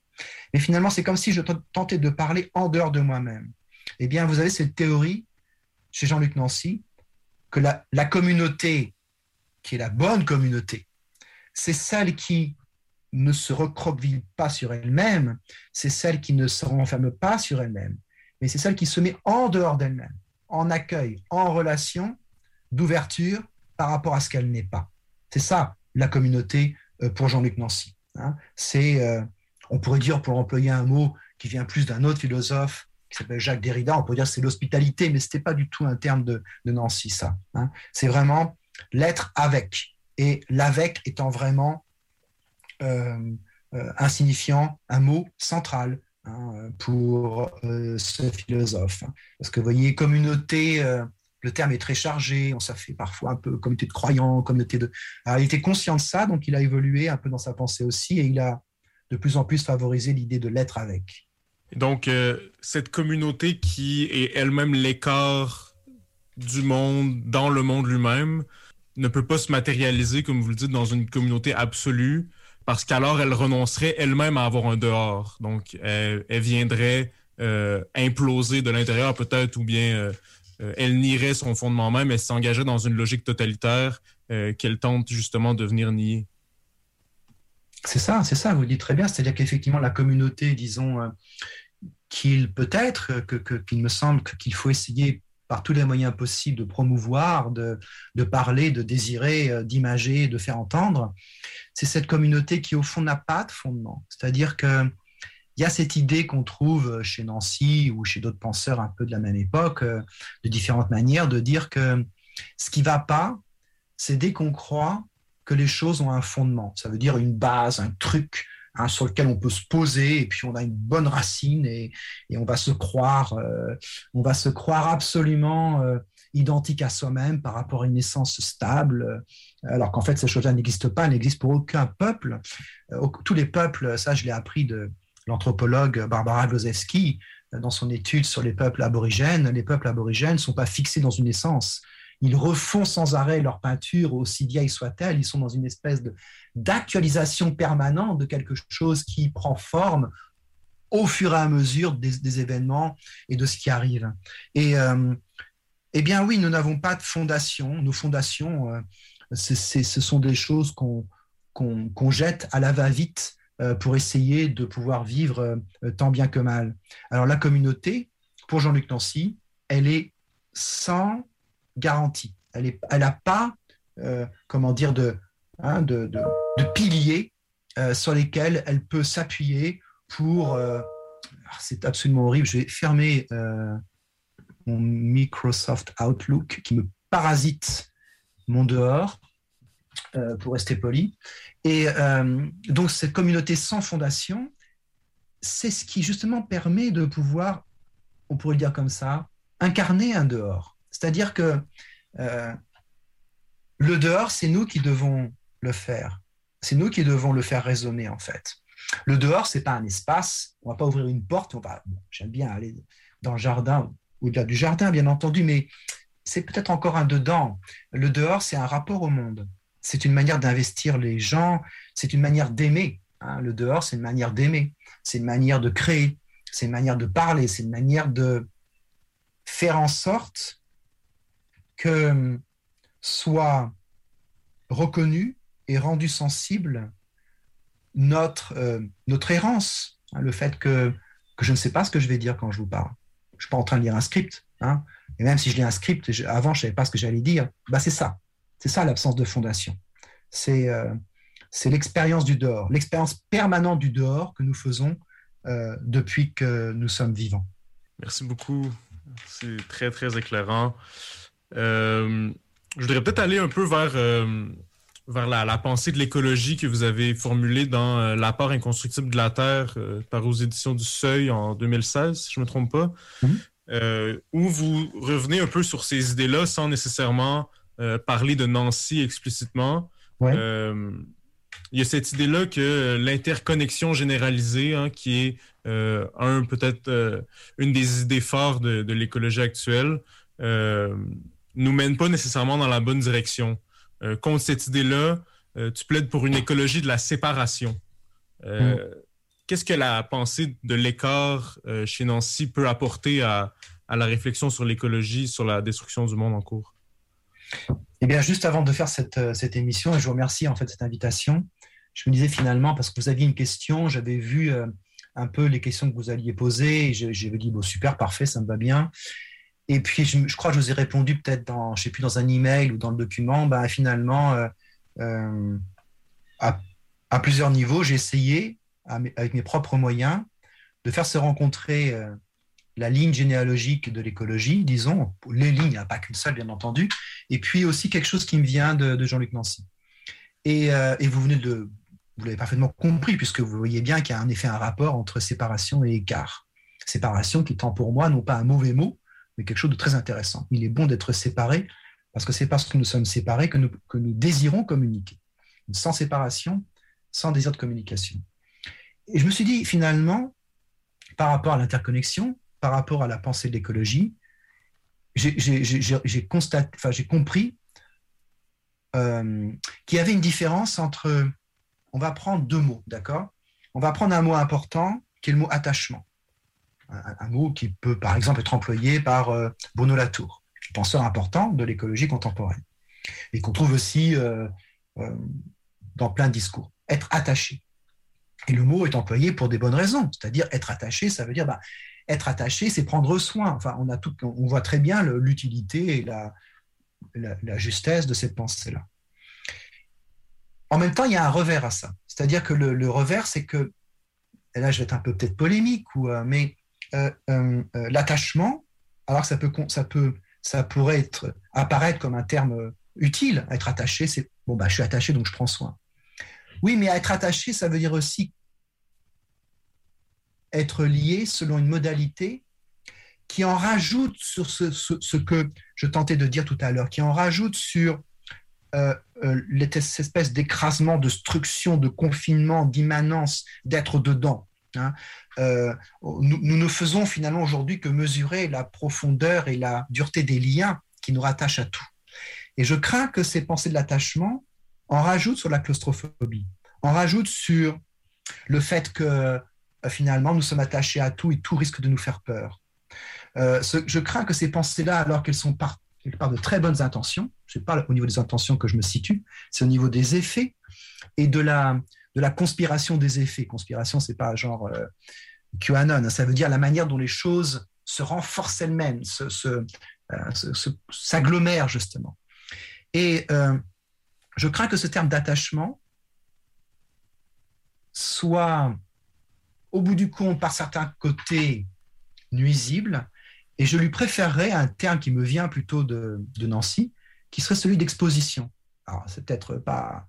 Mais finalement, c'est comme si je tentais de parler en dehors de moi-même. Eh bien, vous avez cette théorie chez Jean-Luc Nancy, que la, la communauté, qui est la bonne communauté, c'est celle qui ne se recroqueville pas sur elle-même, c'est celle qui ne se renferme pas sur elle-même, mais c'est celle qui se met en dehors d'elle-même, en accueil, en relation d'ouverture par rapport à ce qu'elle n'est pas. C'est ça la communauté euh, pour Jean-Luc Nancy. Hein. C'est, euh, on pourrait dire, pour employer un mot qui vient plus d'un autre philosophe qui s'appelle Jacques Derrida, on pourrait dire c'est l'hospitalité, mais ce n'était pas du tout un terme de, Nancy, ça. Hein. C'est vraiment l'être avec. Et l'avec étant vraiment euh, euh, un signifiant, un mot central hein, pour euh, ce philosophe. Parce que vous voyez, communauté, le terme est très chargé, on ça fait parfois un peu communauté de croyants, communauté de. Alors, il était conscient de ça, donc il a évolué un peu dans sa pensée aussi, et il a de plus en plus favorisé l'idée de l'être avec. Donc, euh, cette communauté qui est elle-même l'écart du monde dans le monde lui-même ne peut pas se matérialiser, comme vous le dites, dans une communauté absolue, parce qu'alors elle renoncerait elle-même à avoir un dehors. Donc, elle, viendrait euh, imploser de l'intérieur peut-être, ou bien euh, elle nierait son fondement même, elle s'engagerait dans une logique totalitaire qu'elle tente justement de venir nier. C'est ça, c'est ça, vous le dites très bien. C'est-à-dire qu'effectivement, la communauté, disons, qu'il peut être, qu'il que, me semble qu'il faut essayer par tous les moyens possibles de promouvoir, de, de parler, de désirer, euh, d'imager, de faire entendre, c'est cette communauté qui, au fond, n'a pas de fondement. C'est-à-dire qu'il y a cette idée qu'on trouve chez Nancy ou chez d'autres penseurs un peu de la même époque, euh, de différentes manières, de dire que ce qui ne va pas, c'est dès qu'on croit que les choses ont un fondement. Ça veut dire une base, un truc, Hein, sur lequel on peut se poser et puis on a une bonne racine et, on va se croire, euh, on va se croire absolument euh, identique à soi-même par rapport à une essence stable, alors qu'en fait ces choses-là n'existent pas, n'existent pour aucun peuple. Euh, tous les peuples, ça je l'ai appris de l'anthropologue Barbara Glozewski dans son étude sur les peuples aborigènes. Les peuples aborigènes ne sont pas fixés dans une essence ils refont sans arrêt leur peinture, aussi vieille soit-elle. Ils sont dans une espèce d'actualisation permanente de quelque chose qui prend forme au fur et à mesure des, événements et de ce qui arrive. Et euh, eh bien oui, nous n'avons pas de fondation. Nos fondations, euh, ce sont des choses qu'on jette à la va-vite pour essayer de pouvoir vivre tant bien que mal. Alors la communauté, pour Jean-Luc Nancy, elle est sans garantie. Elle n'a pas, euh, comment dire, de, hein, de, de, piliers euh, sur lesquels elle peut s'appuyer pour... Euh, ah, c'est absolument horrible, je vais fermer mon Microsoft Outlook qui me parasite mon dehors, pour rester poli. Et donc cette communauté sans fondation, c'est ce qui justement permet de pouvoir, on pourrait le dire comme ça, incarner un dehors. C'est-à-dire que euh, le dehors, c'est nous qui devons le faire. C'est nous qui devons le faire résonner, en fait. Le dehors, c'est pas un espace. On va pas ouvrir une porte. On va. J'aime bien aller dans le jardin, au-delà du jardin, bien entendu, mais c'est peut-être encore un dedans. Le dehors, c'est un rapport au monde. C'est une manière d'investir les gens. C'est une manière d'aimer. Hein. Le dehors, c'est une manière d'aimer. C'est une manière de créer. C'est une manière de parler. C'est une manière de faire en sorte que soit reconnu et rendu sensible notre, euh, notre errance, hein, le fait que, que je ne sais pas ce que je vais dire quand je vous parle. Je ne suis pas en train de lire un script, Hein. Et même si je lis un script, avant, je ne savais pas ce que j'allais dire, bah, c'est ça. C'est ça l'absence de fondation. C'est euh, c'est l'expérience du dehors, l'expérience permanente du dehors que nous faisons euh, depuis que nous sommes vivants. Merci beaucoup. C'est très, très éclairant. Euh, je voudrais peut-être aller un peu vers, vers la, pensée de l'écologie que vous avez formulée dans L'apport inconstructible de la Terre, par aux éditions du Seuil en 2016, si je ne me trompe pas. Euh, où vous revenez un peu sur ces idées-là sans nécessairement euh, parler de Nancy explicitement. Euh, il y a cette idée-là que l'interconnexion généralisée, hein, qui est un peut-être une des idées fortes de, l'écologie actuelle, nous mène pas nécessairement dans la bonne direction. contre cette idée-là, tu plaides pour une écologie de la séparation. Mm. Qu'est-ce que la pensée de l'écart euh, chez Nancy peut apporter à, la réflexion sur l'écologie, sur la destruction du monde en cours? Eh bien, juste avant de faire cette, euh, cette émission, et je vous remercie en fait cette invitation, je me disais finalement, parce que vous aviez une question, j'avais vu euh, un peu les questions que vous alliez poser, et j'ai dit, bon, super, parfait, ça me va bien. Et puis, je, crois que je vous ai répondu peut-être dans, je sais plus, dans un email ou dans le document, ben, finalement, à, à, plusieurs niveaux, j'ai essayé avec mes propres moyens, de faire se rencontrer euh, la ligne généalogique de l'écologie, disons, les lignes, a pas qu'une seule, bien entendu, et puis aussi quelque chose qui me vient de, Jean-Luc Nancy. Euh, et, vous venez de, vous l'avez parfaitement compris, puisque vous voyez bien qu'il y a en effet un rapport entre séparation et écart. Séparation qui étant pour moi non pas un mauvais mot, mais quelque chose de très intéressant. Il est bon d'être séparé, parce que c'est parce que nous sommes séparés que nous désirons communiquer. Sans séparation, sans désir de communication. Et je me suis dit, finalement, par rapport à l'interconnexion, par rapport à la pensée de l'écologie, j'ai constaté, enfin, j'ai compris euh, qu'il y avait une différence entre, on va prendre deux mots, d'accord? On va prendre un mot important, qui est le mot attachement. Un, mot qui peut, par exemple, être employé par euh, Bruno Latour, penseur important de l'écologie contemporaine, et qu'on trouve aussi euh, dans plein de discours. Être attaché. Et le mot est employé pour des bonnes raisons. C'est-à-dire être attaché, ça veut dire bah, être attaché, c'est prendre soin. Enfin, on, a tout, on voit très bien l'utilité et la, justesse de cette pensée-là. En même temps, il y a un revers à ça. C'est-à-dire que le, revers, c'est que, et là je vais être un peu peut-être polémique, ou, euh, mais euh, euh, l'attachement, alors que ça, peut, ça, peut, ça pourrait apparaître comme un terme utile, être attaché, c'est bon, bah, je suis attaché donc je prends soin. Oui, mais être attaché, ça veut dire aussi être lié selon une modalité qui en rajoute sur ce, que je tentais de dire tout à l'heure, qui en rajoute sur euh, euh cette espèce d'écrasement, de structure, de confinement, d'immanence, d'être dedans. Hein. Euh, nous, nous, ne faisons finalement aujourd'hui que mesurer la profondeur et la dureté des liens qui nous rattachent à tout. Et je crains que ces pensées de l'attachement on rajoute sur la claustrophobie, on rajoute sur le fait que finalement nous sommes attachés à tout et tout risque de nous faire peur. Euh, je crains que ces pensées-là, alors qu'elles sont par, de très bonnes intentions, ce n'est pas au niveau des intentions que je me situe, c'est au niveau des effets et de la, de la conspiration des effets. Conspiration, c'est pas genre euh, QAnon, ça veut dire la manière dont les choses se renforcent elles-mêmes, s'agglomèrent se, justement. Et je crains que ce terme d'attachement soit, au bout du compte, par certains côtés, nuisible, et je lui préférerais un terme qui me vient plutôt de, Nancy, qui serait celui d'exposition. Alors, c'est peut-être pas,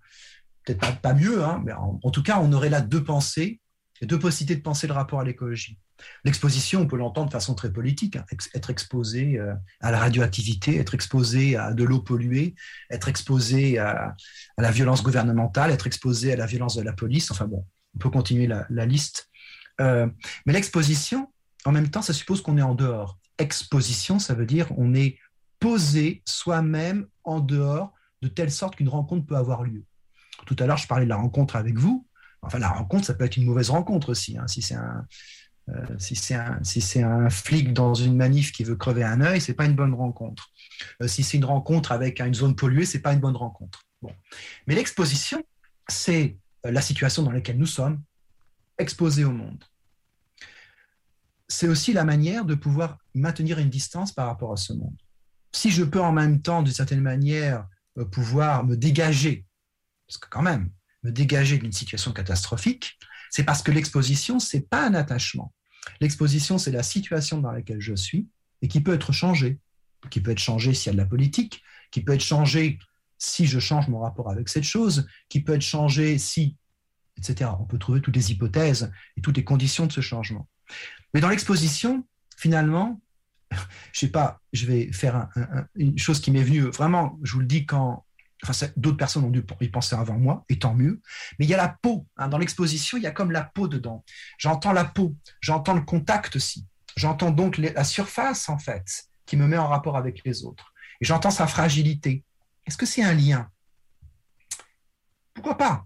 peut-être pas, mieux, hein, mais en, tout cas, on aurait là deux pensées, deux possibilités de penser le rapport à l'écologie. L'exposition, on peut l'entendre de façon très politique, hein. être exposé euh, à la radioactivité, être exposé à de l'eau polluée, être exposé à, la violence gouvernementale, être exposé à la violence de la police. Enfin bon, on peut continuer la, liste. Euh, mais l'exposition, en même temps, ça suppose qu'on est en dehors. Exposition, ça veut dire on est posé soi-même en dehors, de telle sorte qu'une rencontre peut avoir lieu. Tout à l'heure, je parlais de la rencontre avec vous. Enfin, la rencontre, ça peut être une mauvaise rencontre aussi. Hein, si c'est un, euh, si un, si un, flic dans une manif qui veut crever un œil, c'est pas une bonne rencontre. Euh, si c'est une rencontre avec une zone polluée, c'est pas une bonne rencontre. Bon. Mais l'exposition, c'est euh, la situation dans laquelle nous sommes, exposés au monde. c'est aussi la manière de pouvoir maintenir une distance par rapport à ce monde. Si je peux en même temps, d'une certaine manière, euh, pouvoir me dégager, parce que quand même, me dégager d'une situation catastrophique, c'est parce que l'exposition, c'est pas un attachement. L'exposition, c'est la situation dans laquelle je suis et qui peut être changée, qui peut être changée s'il y a de la politique, qui peut être changée si je change mon rapport avec cette chose, qui peut être changée si, etc. On peut trouver toutes les hypothèses et toutes les conditions de ce changement. Mais dans l'exposition, finalement, je sais pas, je vais faire une chose qui m'est venue vraiment, je vous le dis quand, enfin, d'autres personnes ont dû y penser avant moi, et tant mieux. Mais il y a la peau. Hein. dans l'exposition, il y a comme la peau dedans. J'entends la peau, j'entends le contact aussi. J'entends donc la surface, en fait, qui me met en rapport avec les autres. Et j'entends sa fragilité. Est-ce que c'est un lien? Pourquoi pas?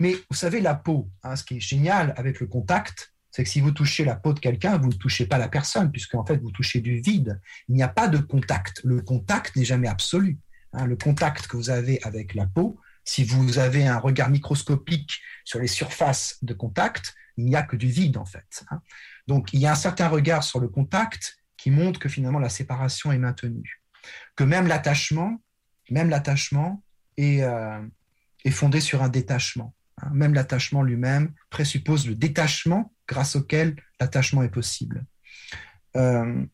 Mais vous savez, la peau, hein, ce qui est génial avec le contact, c'est que si vous touchez la peau de quelqu'un, vous ne touchez pas la personne, puisque en fait, vous touchez du vide. Il n'y a pas de contact. Le contact n'est jamais absolu. Hein. le contact que vous avez avec la peau, si vous avez un regard microscopique sur les surfaces de contact, il n'y a que du vide, en fait. Hein. Donc, il y a un certain regard sur le contact qui montre que finalement, la séparation est maintenue. Que même l'attachement, même l'attachement est, euh, est fondé sur un détachement. Hein. Même l'attachement lui-même présuppose le détachement grâce auquel l'attachement est possible. Euh,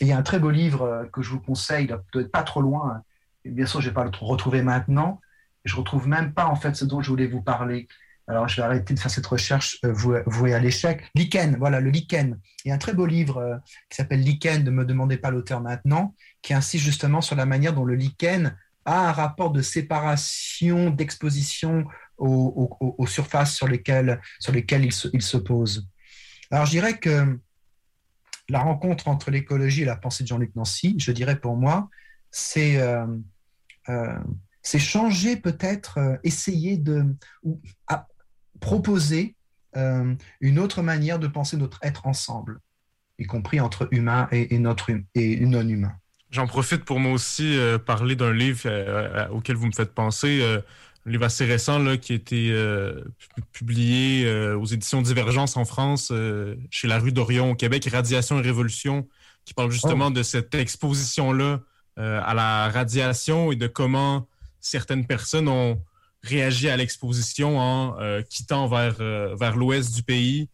il y a un très beau livre euh, que je vous conseille, il doit être pas trop loin. Et bien sûr, je ne vais pas le retrouver maintenant. Je ne retrouve même pas en fait ce dont je voulais vous parler. Alors, je vais arrêter de faire cette recherche euh, vouée à l'échec. Lichen, voilà, le lichen. Il y a un très beau livre qui s'appelle Lichen, ne me demandez pas l'auteur maintenant, qui insiste justement sur la manière dont le lichen a un rapport de séparation, d'exposition aux, surfaces sur lesquelles, sur lesquelles il, se, il se pose. Alors je dirais que la rencontre entre l'écologie et la pensée de Jean-Luc Nancy, je dirais pour moi, c'est euh, euh, changer peut-être, euh, essayer de proposer une autre manière de penser notre être ensemble, y compris entre humains et, notre, et non humains. J'en profite pour moi aussi parler d'un livre auquel vous me faites penser un livre assez récent là, qui a été euh, publié euh, aux éditions Divergence en France, euh, chez la rue d'Orion au Québec, Radiation et Révolution, qui parle justement oh. de cette exposition-là à la radiation et de comment certaines personnes ont réagi à l'exposition en quittant vers, vers l'ouest du pays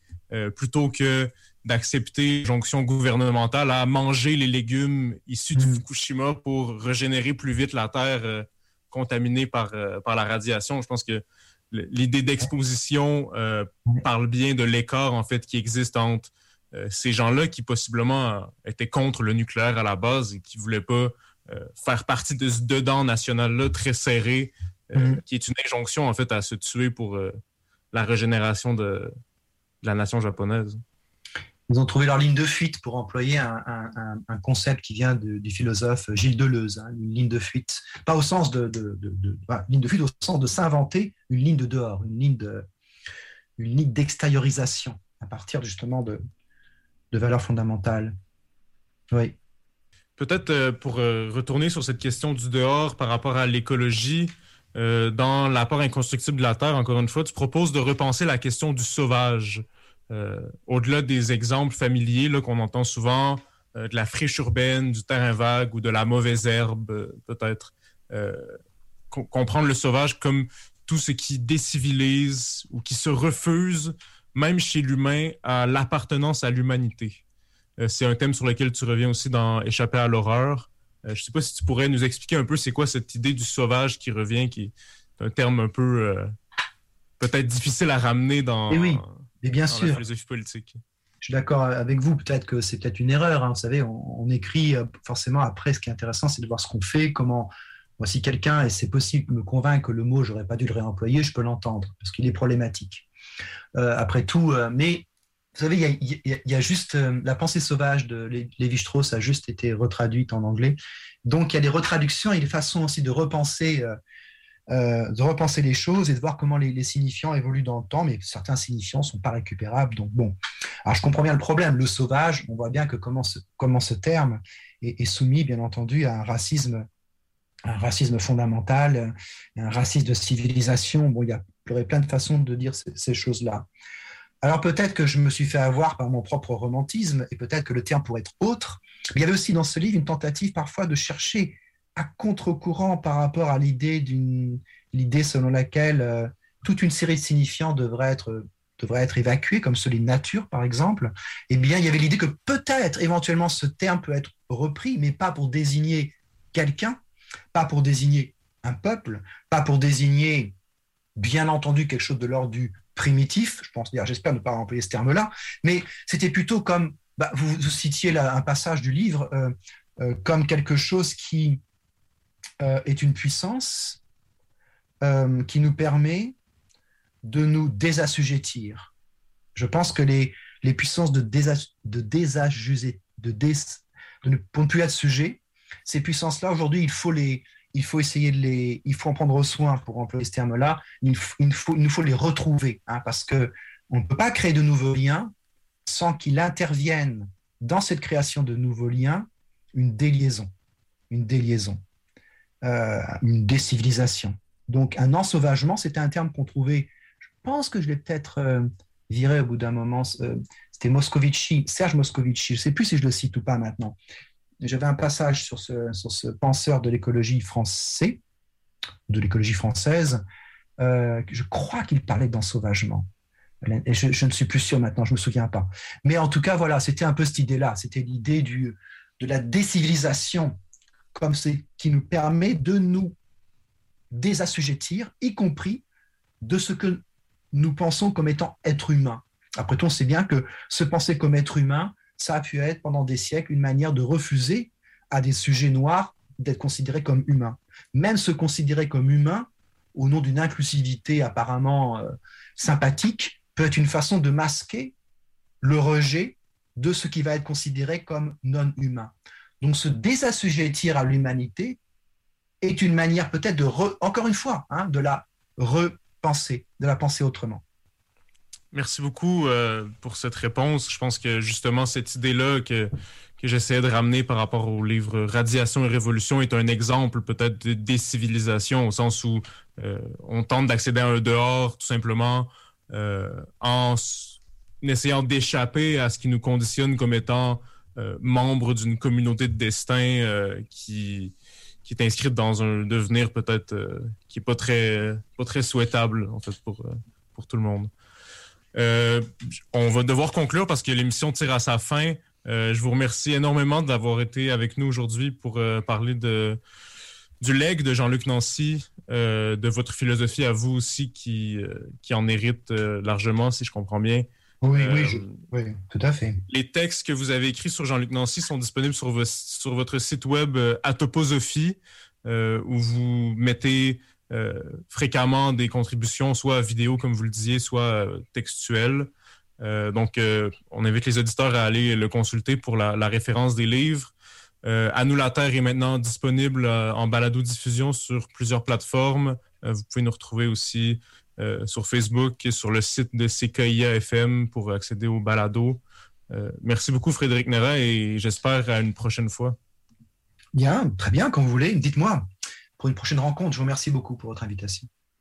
plutôt que d'accepter l'injonction gouvernementale à manger les légumes issus de mm. Fukushima pour régénérer plus vite la terre contaminés par, euh, par la radiation. Je pense que l'idée d'exposition euh, parle bien de l'écart en fait qui existe entre euh, ces gens-là qui possiblement étaient contre le nucléaire à la base et qui voulaient pas faire partie de ce dedans national-là très serré, mm-hmm. qui est une injonction en fait à se tuer pour la régénération de la nation japonaise. Ils ont trouvé leur ligne de fuite pour employer un, concept qui vient du philosophe Gilles Deleuze, hein, une ligne de fuite. Pas au sens de, ligne de fuite au sens de s'inventer une ligne de dehors, une ligne une ligne d'extériorisation à partir justement de, de valeurs fondamentales. Oui. Peut-être euh, pour euh, retourner sur cette question du dehors par rapport à l'écologie, euh, dans l'apport inconstructible de la Terre, encore une fois, tu proposes de repenser la question du sauvage. Euh, au-delà des exemples familiers qu'on entend souvent, euh, de la friche urbaine, du terrain vague ou de la mauvaise herbe, euh, peut-être, comprendre le sauvage comme tout ce qui décivilise ou qui se refuse, même chez l'humain, à l'appartenance à l'humanité. c'est un thème sur lequel tu reviens aussi dans Échapper à l'horreur. je ne sais pas si tu pourrais nous expliquer un peu c'est quoi cette idée du sauvage qui revient, qui est un terme un peu peut-être difficile à ramener dans, Et oui bien sûr. politique. Je suis d'accord avec vous, peut-être que c'est peut-être une erreur. Hein. Vous savez, on, écrit euh, forcément après. Ce qui est intéressant, c'est de voir ce qu'on fait, comment. Moi, si quelqu'un, et c'est possible, me convainc que le mot, j'aurais pas dû le réemployer, je peux l'entendre, parce qu'il est problématique. Euh, après tout, euh, mais vous savez, il y, a, juste la pensée sauvage de Lévi-Strauss a juste été retraduite en anglais. Donc, il y a des retraductions et des façons aussi de repenser euh, de repenser les choses et de voir comment les, signifiants évoluent dans le temps, mais certains signifiants ne sont pas récupérables. Donc bon, alors je comprends bien le problème. Le sauvage, on voit bien que comment ce, terme est, soumis, bien entendu, à un racisme, un racisme fondamental, un racisme de civilisation. Bon, il y, a, aurait plein de façons de dire ces, choses-là. Alors peut-être que je me suis fait avoir par mon propre romantisme et peut-être que le terme pourrait être autre. Il y avait aussi dans ce livre une tentative parfois de chercher à contre-courant par rapport à l'idée d'une l'idée selon laquelle euh, toute une série de signifiants devrait être devrait être évacuée, comme celui de nature par exemple. Eh bien, il y avait l'idée que peut-être éventuellement ce terme peut être repris, mais pas pour désigner quelqu'un, pas pour désigner un peuple, pas pour désigner bien entendu quelque chose de l'ordre du primitif, je pense, j'espère ne pas employer ce terme-là, mais c'était plutôt comme, bah, vous, citiez là un passage du livre, euh, euh, comme quelque chose qui euh, est une puissance qui nous permet de nous désassujettir. Je pense que les, les puissances de, désas, de de, ne, pour plus être sujet, ces puissances-là, aujourd'hui, il faut les, il faut essayer de les, il faut en prendre soin pour employer ce terme-là. Il, il nous faut les retrouver, hein, parce que on ne peut pas créer de nouveaux liens sans qu'il intervienne dans cette création de nouveaux liens une déliaison, une déliaison, euh, une décivilisation. Donc un ensauvagement, c'était un terme qu'on trouvait, je pense que je l'ai peut-être euh, viré au bout d'un moment, euh, c'était Moscovici, Serge Moscovici, je ne sais plus si je le cite ou pas maintenant, j'avais un passage sur ce, penseur de l'écologie français, de l'écologie française. Euh, je crois qu'il parlait d'ensauvagement. Et je, je, ne suis plus sûr maintenant, je ne me souviens pas. Mais en tout cas, voilà, c'était un peu cette idée-là. C'était l'idée de la décivilisation, comme c'est qui nous permet de nous désassujettir, y compris de ce que nous pensons comme étant être humain. Après tout, on sait bien que se penser comme être humain, ça a pu être pendant des siècles une manière de refuser à des sujets noirs d'être considérés comme humains. Même se considérer comme humain au nom d'une inclusivité apparemment euh, sympathique peut être une façon de masquer le rejet de ce qui va être considéré comme non humain. Donc se désassujettir à l'humanité est une manière peut-être de, encore une fois, hein, de la repenser, de la penser autrement. Merci beaucoup euh, pour cette réponse. Je pense que justement cette idée-là que, que j'essayais de ramener par rapport au livre Radiation et Révolution est un exemple peut-être de décivilisation au sens où euh, on tente d'accéder à un dehors tout simplement euh, en essayant d'échapper à ce qui nous conditionne comme étant membre d'une communauté de destin euh, qui, qui est inscrite dans un devenir peut-être euh, qui est pas très pas très souhaitable en fait pour pour tout le monde. Euh, on va devoir conclure parce que l'émission tire à sa fin. Euh, je vous remercie énormément d'avoir été avec nous aujourd'hui pour euh, parler de, du leg de Jean-Luc Nancy, euh, de votre philosophie à vous aussi qui, euh, qui en hérite largement, si je comprends bien. Oui, oui, je, oui, tout à fait. Les textes que vous avez écrits sur Jean-Luc Nancy sont disponibles sur, vos, sur votre site web Atoposophie, où vous mettez euh, fréquemment des contributions, soit vidéo, comme vous le disiez, soit euh, textuelles. Euh, donc, on invite les auditeurs à aller le consulter pour la, la référence des livres. Euh, à nous la Terre est maintenant disponible en balado-diffusion sur plusieurs plateformes. vous pouvez nous retrouver aussi sur Facebook sur le site de CKIA FM pour accéder au balado. merci beaucoup, Frédéric Nera, et j'espère à une prochaine fois. Bien, très bien, quand vous voulez, dites-moi pour une prochaine rencontre. Je vous remercie beaucoup pour votre invitation.